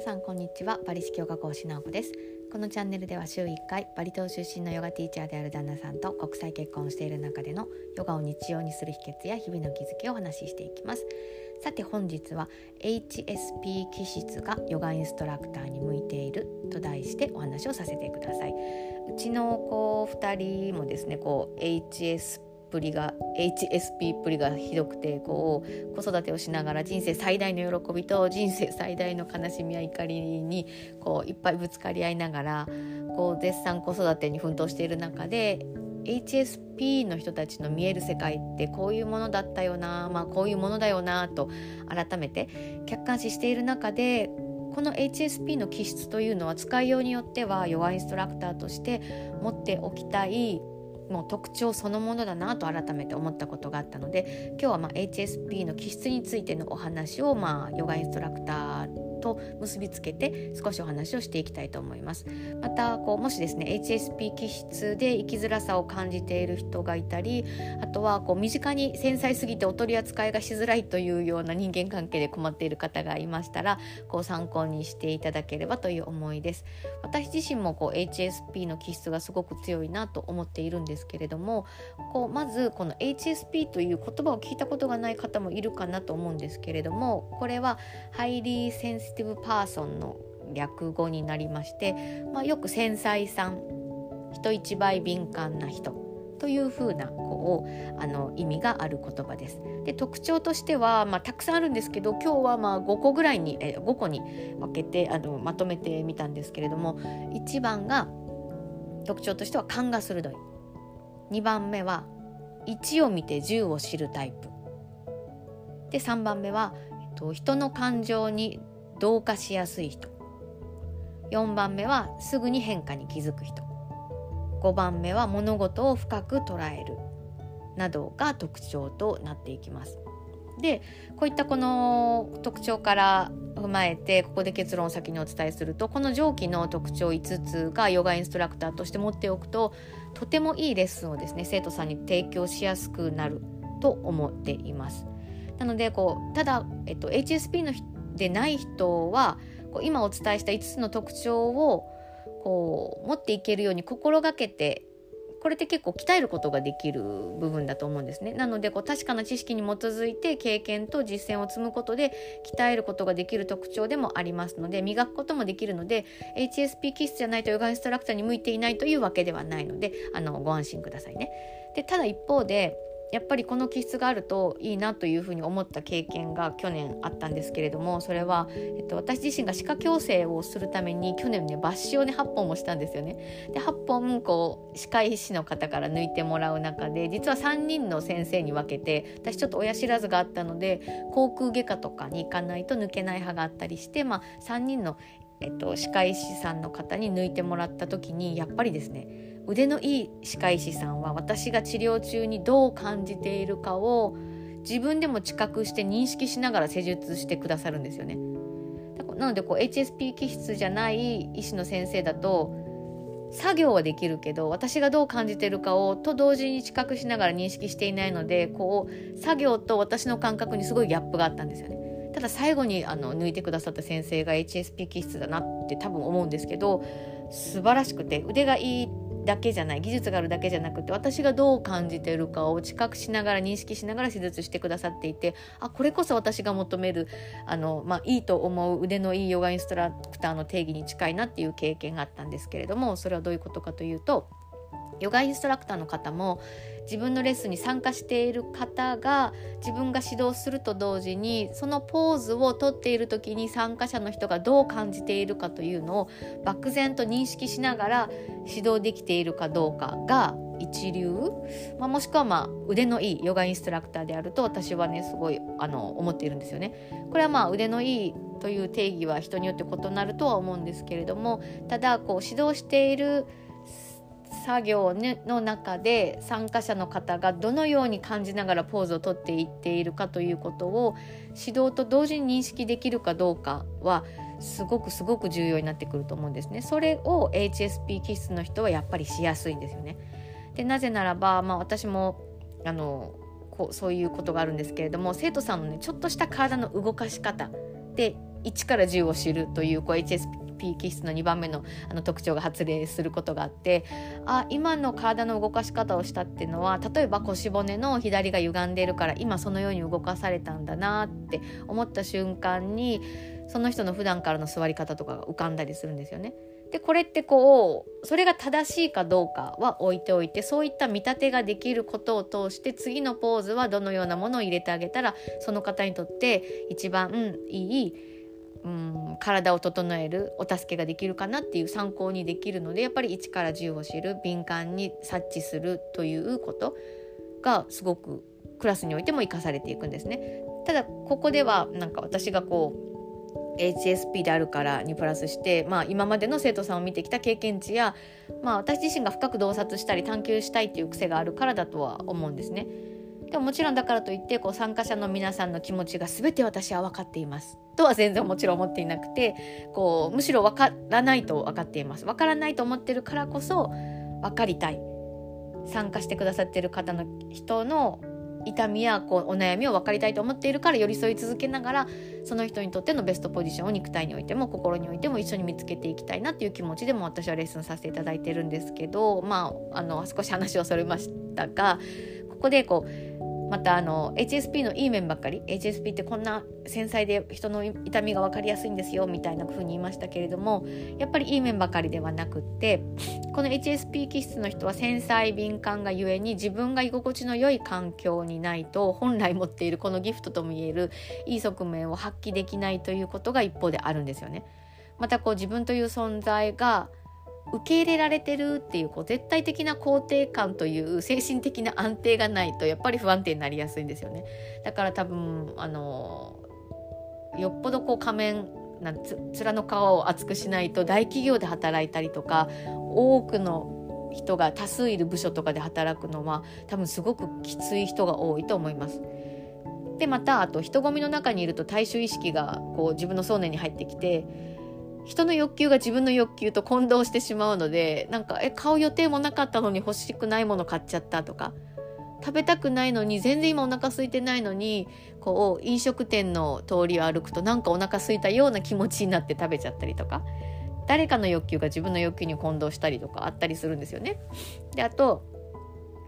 皆さんこんにちは。バリ式ヨガ講師直子です。このチャンネルでは週1回バリ島出身のヨガティーチャーである旦那さんと国際結婚をしている中でのヨガを日常にする秘訣や日々の気づきをお話ししていきます。さて本日は HSP 気質がヨガインストラクターに向いていると題してお話をさせてください。うちの子2人もですねこう HSP ぷりが HSP っぷりがひどくてこう子育てをしながら人生最大の喜びと人生最大の悲しみや怒りにこういっぱいぶつかり合いながらこう絶賛子育てに奮闘している中で HSP の人たちの見える世界ってこういうものだったよな、まあ、こういうものだよなと改めて客観視している中でこの HSP の気質というのは使いようによってはヨガインストラクターとして持っておきたいもう特徴そのものだなと改めて思ったことがあったので今日はま HSP の気質についてのお話をまあヨガインストラクターと結びつけて少しお話をしていきたいと思います。またこうもしですね HSP 気質で生きづらさを感じている人がいたりあとはこう身近に繊細すぎてお取り扱いがしづらいというような人間関係で困っている方がいましたらこう参考にしていただければという思いです。私自身もこう HSP の気質がすごく強いなと思っているんですけれどもこうまずこの HSP という言葉を聞いたことがない方もいるかなと思うんですけれどもこれはハイリーセンシティブパーソンの略語になりまして、まあ、よく繊細さん人一倍敏感な人というふうなこうあの意味がある言葉です。で特徴としては、まあ、たくさんあるんですけど今日はまあ5個ぐらいにえ5個に分けてあのまとめてみたんですけれども1番が特徴としては勘が鋭い2番目は1を見て10を知るタイプで3番目は、えっと、人の感情に同化しやすい人4番目はすぐに変化に気づく人5番目は物事を深く捉えるなどが特徴となっていきます。でこういったこの特徴から踏まえてここで結論を先にお伝えするとこの上記の特徴5つがヨガインストラクターとして持っておくととてもいいレッスンをですね生徒さんに提供しやすくなると思っています。なのでこうただ、えっと、HSP のでない人はこう今お伝えした5つの特徴をこう持っていけるように心がけてこれって結構鍛えることができる部分だと思うんですね。なのでこう確かな知識に基づいて経験と実践を積むことで鍛えることができる特徴でもありますので磨くこともできるので HSP 気質じゃないとヨガインストラクターに向いていないというわけではないのであのご安心くださいね。でただ一方でやっぱりこの気質があるといいなというふうに思った経験が去年あったんですけれどもそれは、えっと、私自身が歯科矯正をするために去年ね抜歯をね8本もしたんですよね。で8本こう歯科医師の方から抜いてもらう中で実は3人の先生に分けて私ちょっと親知らずがあったので口腔外科とかに行かないと抜けない歯があったりして、まあ、3人の、えっと、歯科医師さんの方に抜いてもらった時にやっぱりですね腕のいい歯科医師さんは私が治療中にどう感じているかを自分でも知覚して認識しながら施術してくださるんですよね。なのでこう HSP 気質じゃない医師の先生だと作業はできるけど私がどう感じてるかをと同時に知覚しながら認識していないのでこう作業と私の感覚にすごいギャップがあったんですよね。ただ最後にあの抜いてくださった先生が HSP 気質だなって多分思うんですけど素晴らしくて腕がいいだけじゃない技術があるだけじゃなくて私がどう感じてるかを知覚しながら認識しながら手術してくださっていてあこれこそ私が求めるあの、まあ、いいと思う腕のいいヨガインストラクターの定義に近いなっていう経験があったんですけれどもそれはどういうことかというとヨガインストラクターの方も自分のレッスンに参加している方が自分が指導すると同時にそのポーズをとっている時に参加者の人がどう感じているかというのを漠然と認識しながら指導できているかどうかが一流、まあ、もしくはまあ腕のいいヨガインストラクターであると私はねすごいあの思っているんですよね。これはまあ腕のいいという定義は人によって異なるとは思うんですけれどもただこう指導している作業の中で参加者の方がどのように感じながらポーズをとっていっているかということを指導と同時に認識できるかどうかはすごくすごく重要になってくると思うんですね。それを HSP 気質の人はやっぱりしやすいんですよね。でなぜならば、まあ、私もあのこうそういうことがあるんですけれども生徒さんのねちょっとした体の動かし方で1から10を知るというこう HSP 気質の2番目のあの特徴が発令することがあってあ今の体の動かし方をしたっていうのは例えば腰骨の左が歪んでいるから今そのように動かされたんだなって思った瞬間にその人の普段からの座り方とかが浮かんだりするんですよね。でこれってこうそれが正しいかどうかは置いておいてそういった見立てができることを通して次のポーズはどのようなものを入れてあげたらその方にとって一番いい、うん、体を整えるお助けができるかなっていう参考にできるのでやっぱり1から10を知る敏感に察知するということがすごくクラスにおいても生かされていくんですね。ただここではなんか私がこう HSP であるからにプラスして、まあ、今までの生徒さんを見てきた経験値や、まあ、私自身が深く洞察したり探求したいっていう癖があるからだとは思うんですね。でももちろんだからといってこう参加者の皆さんの気持ちが全て私は分かっています。とは全然もちろん思っていなくてこうむしろ分からないと分かっています。分からないと思ってるからこそ分かりたい。参加してくださってる方の人の痛みやこうお悩みを分かりたいと思っているから寄り添い続けながらその人にとってのベストポジションを肉体においても心においても一緒に見つけていきたいなっていう気持ちでも私はレッスンさせていただいてるんですけどまああの少し話をそれましたがこでこうまたあの HSP のいい面ばっかり HSP ってこんな繊細で人の痛みが分かりやすいんですよみたいな風に言いましたけれどもやっぱりいい面ばかりではなくってこの HSP 気質の人は繊細敏感がゆえに自分が居心地の良い環境にないと本来持っているこのギフトともいえるいい側面を発揮できないということが一方であるんですよね。またこう自分という存在が受け入れられてるっていうこう絶対的な肯定感という精神的な安定がないとやっぱり不安定になりやすいんですよね。だから多分あのよっぽどこう仮面なんつ面の皮を厚くしないと大企業で働いたりとか多くの人が多数いる部署とかで働くのは多分すごくきつい人が多いと思います。でまたあと人混みの中にいると大衆意識がこう自分の想念に入ってきて人の欲求が自分の欲求と混同してしまうのでなんかえ買う予定もなかったのに欲しくないもの買っちゃったとか食べたくないのに全然今お腹空いてないのにこう飲食店の通りを歩くとなんかお腹空いたような気持ちになって食べちゃったりとか誰かの欲求が自分の欲求に混同したりとかあったりするんですよね。であと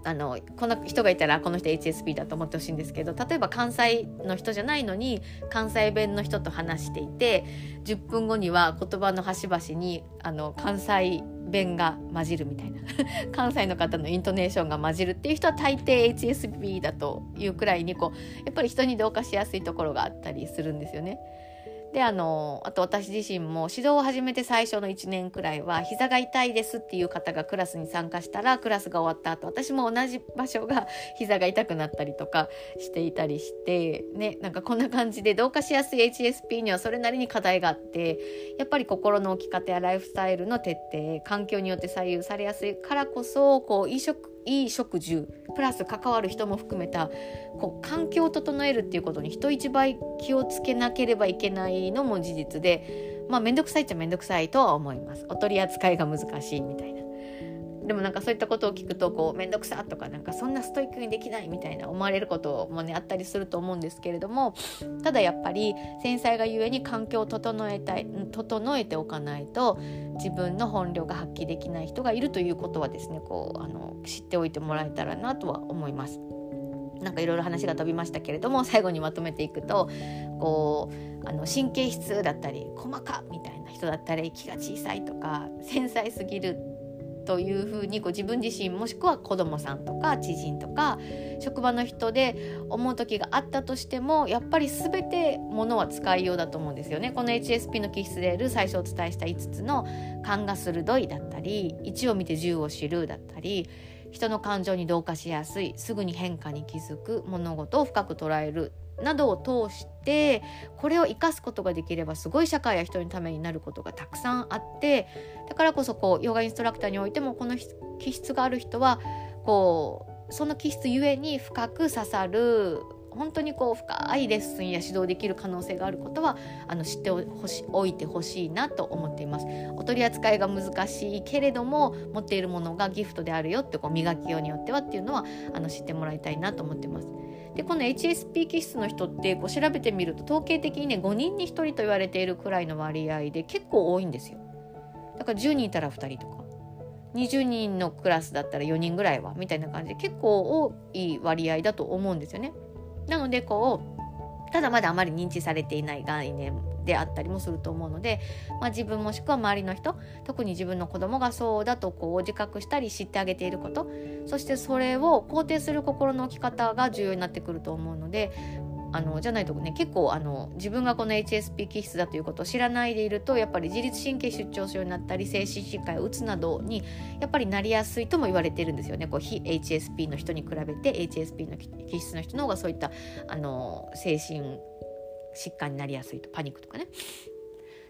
あのこの人がいたらこの人 HSP だと思ってほしいんですけど例えば関西の人じゃないのに関西弁の人と話していて10分後には言葉の端々にあの関西弁が混じるみたいな 関西の方のイントネーションが混じるっていう人は大抵 HSP だというくらいにこうやっぱり人に同化しやすいところがあったりするんですよね。であのあと私自身も指導を始めて最初の1年くらいは膝が痛いですっていう方がクラスに参加したらクラスが終わった後私も同じ場所が 膝が痛くなったりとかしていたりしてねなんかこんな感じで同化しやすい HSP にはそれなりに課題があってやっぱり心の置き方やライフスタイルの徹底環境によって左右されやすいからこそこう飲食いい食住プラス関わる人も含めたこう環境を整えるっていうことに人一倍気をつけなければいけないのも事実でまあ面倒くさいっちゃ面倒くさいとは思います。お取り扱いが難しいみたいな。でもなんかそういったことを聞くとこう面倒くさとかなんかそんなストイックにできないみたいな思われることもねあったりすると思うんですけれどもただやっぱり繊細がゆえに環境を整えたい整えておかないと自分の本領が発揮できない人がいるということはですねこうあの知っておいてもらえたらなとは思います。なんかいろいろ話が飛びましたけれども最後にまとめていくとこうあの神経質だったり細かみたいな人だったり気が小さいとか繊細すぎるというふうにこう自分自身もしくは子どもさんとか知人とか職場の人で思う時があったとしてもやっぱり全てものは使いようだと思うんですよね。この HSP の気質である最初お伝えした5つの勘が鋭いだったり1を見て10を知るだったり人の感情に同化しやすいすぐに変化に気づく物事を深く捉えるなどを通してこれを生かすことができればすごい社会や人のためになることがたくさんあってだからこそこうヨガインストラクターにおいてもこの気質がある人はこうその気質ゆえに深く刺さる本当にこう深いレッスンや指導できる可能性があることはあの知っておしおいてほしいなと思っています。お取り扱いが難しいけれども持っているものがギフトであるよってこう磨きようによってはっていうのはあの知ってもらいたいなと思ってます。でこの HSP 気質の人ってこう調べてみると統計的にね5人に1人と言われているくらいの割合で結構多いんですよ。だから10人いたら2人とか20人のクラスだったら4人ぐらいはみたいな感じで結構多い割合だと思うんですよね。なのでこうただまだあまり認知されていない概念であったりもすると思うので、まあ、自分もしくは周りの人特に自分の子供がそうだとこう自覚したり知ってあげていることそしてそれを肯定する心の置き方が重要になってくると思うのであのじゃないとね結構あの自分がこの HSP 気質だということを知らないでいるとやっぱり自律神経失調症になったり精神疾患をうつなどにやっぱりなりやすいとも言われてるんですよね。こう非 HSP の人に比べて HSP の気質の人の方がそういったあの精神疾患になりやすいと。パニックとかね。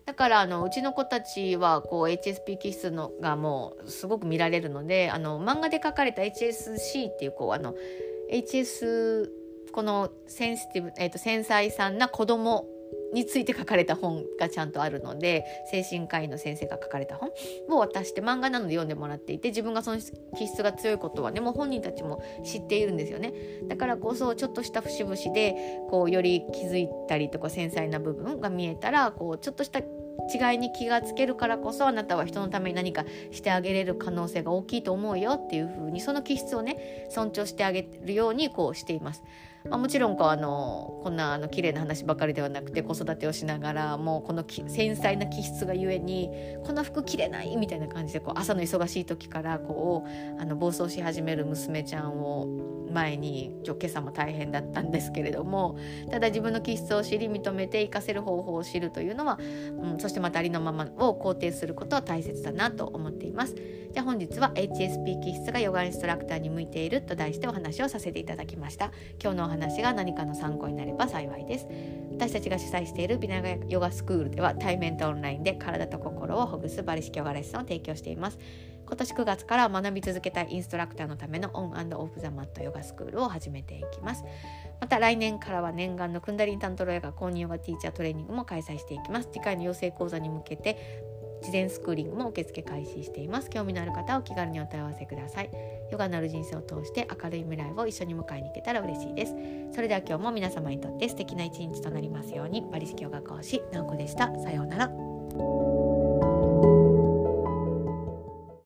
だからあのうちの子たちはこう HSP 気質のがもうすごく見られるのであの漫画で書かれた HSC っていうこうあの HS このセンシティブ、えーと、繊細さんな子供について書かれた本がちゃんとあるので精神科医の先生が書かれた本を渡して漫画なので読んでもらっていて自分がその気質が強いことはねもう本人たちも知っているんですよねだからこそちょっとした節々でこうより気づいたりとか繊細な部分が見えたらこうちょっとした違いに気がつけるからこそあなたは人のために何かしてあげれる可能性が大きいと思うよっていうふうにその気質をね尊重してあげるようにこうしています。まあ、もちろんこうあのこんなあの綺麗な話ばかりではなくて子育てをしながらもうこの繊細な気質がゆえにこの服着れないみたいな感じでこう朝の忙しい時からこうあの暴走し始める娘ちゃんを前に今朝も大変だったんですけれどもただ自分の気質を知り認めて活かせる方法を知るというのは、うん、そしてまたありのままを肯定することは大切だなと思っています。じゃあ本日は HSP 気質がヨガインストラクターに向いていると題してお話をさせていただきました。今日のお話が何かの参考になれば幸いです。私たちが主催しているビナガヨガスクールでは対面とオンラインで体と心をほぐすバリ式ヨガレッスンを提供しています。今年9月から学び続けたいインストラクターのためのオンオフザマットヨガスクールを始めていきます。また来年からは念願のクンダリンタントロヨガ公認ヨガティーチャートレーニングも開催していきます。次回の養成講座に向けて事前スクーリングも受付開始しています。興味のある方はお気軽にお問い合わせください。ヨガのある人生を通して明るい未来を一緒に迎えに行けたら嬉しいです。それでは今日も皆様にとって素敵な一日となりますように。バリ式ヨガ講師なおこでした。さようなら。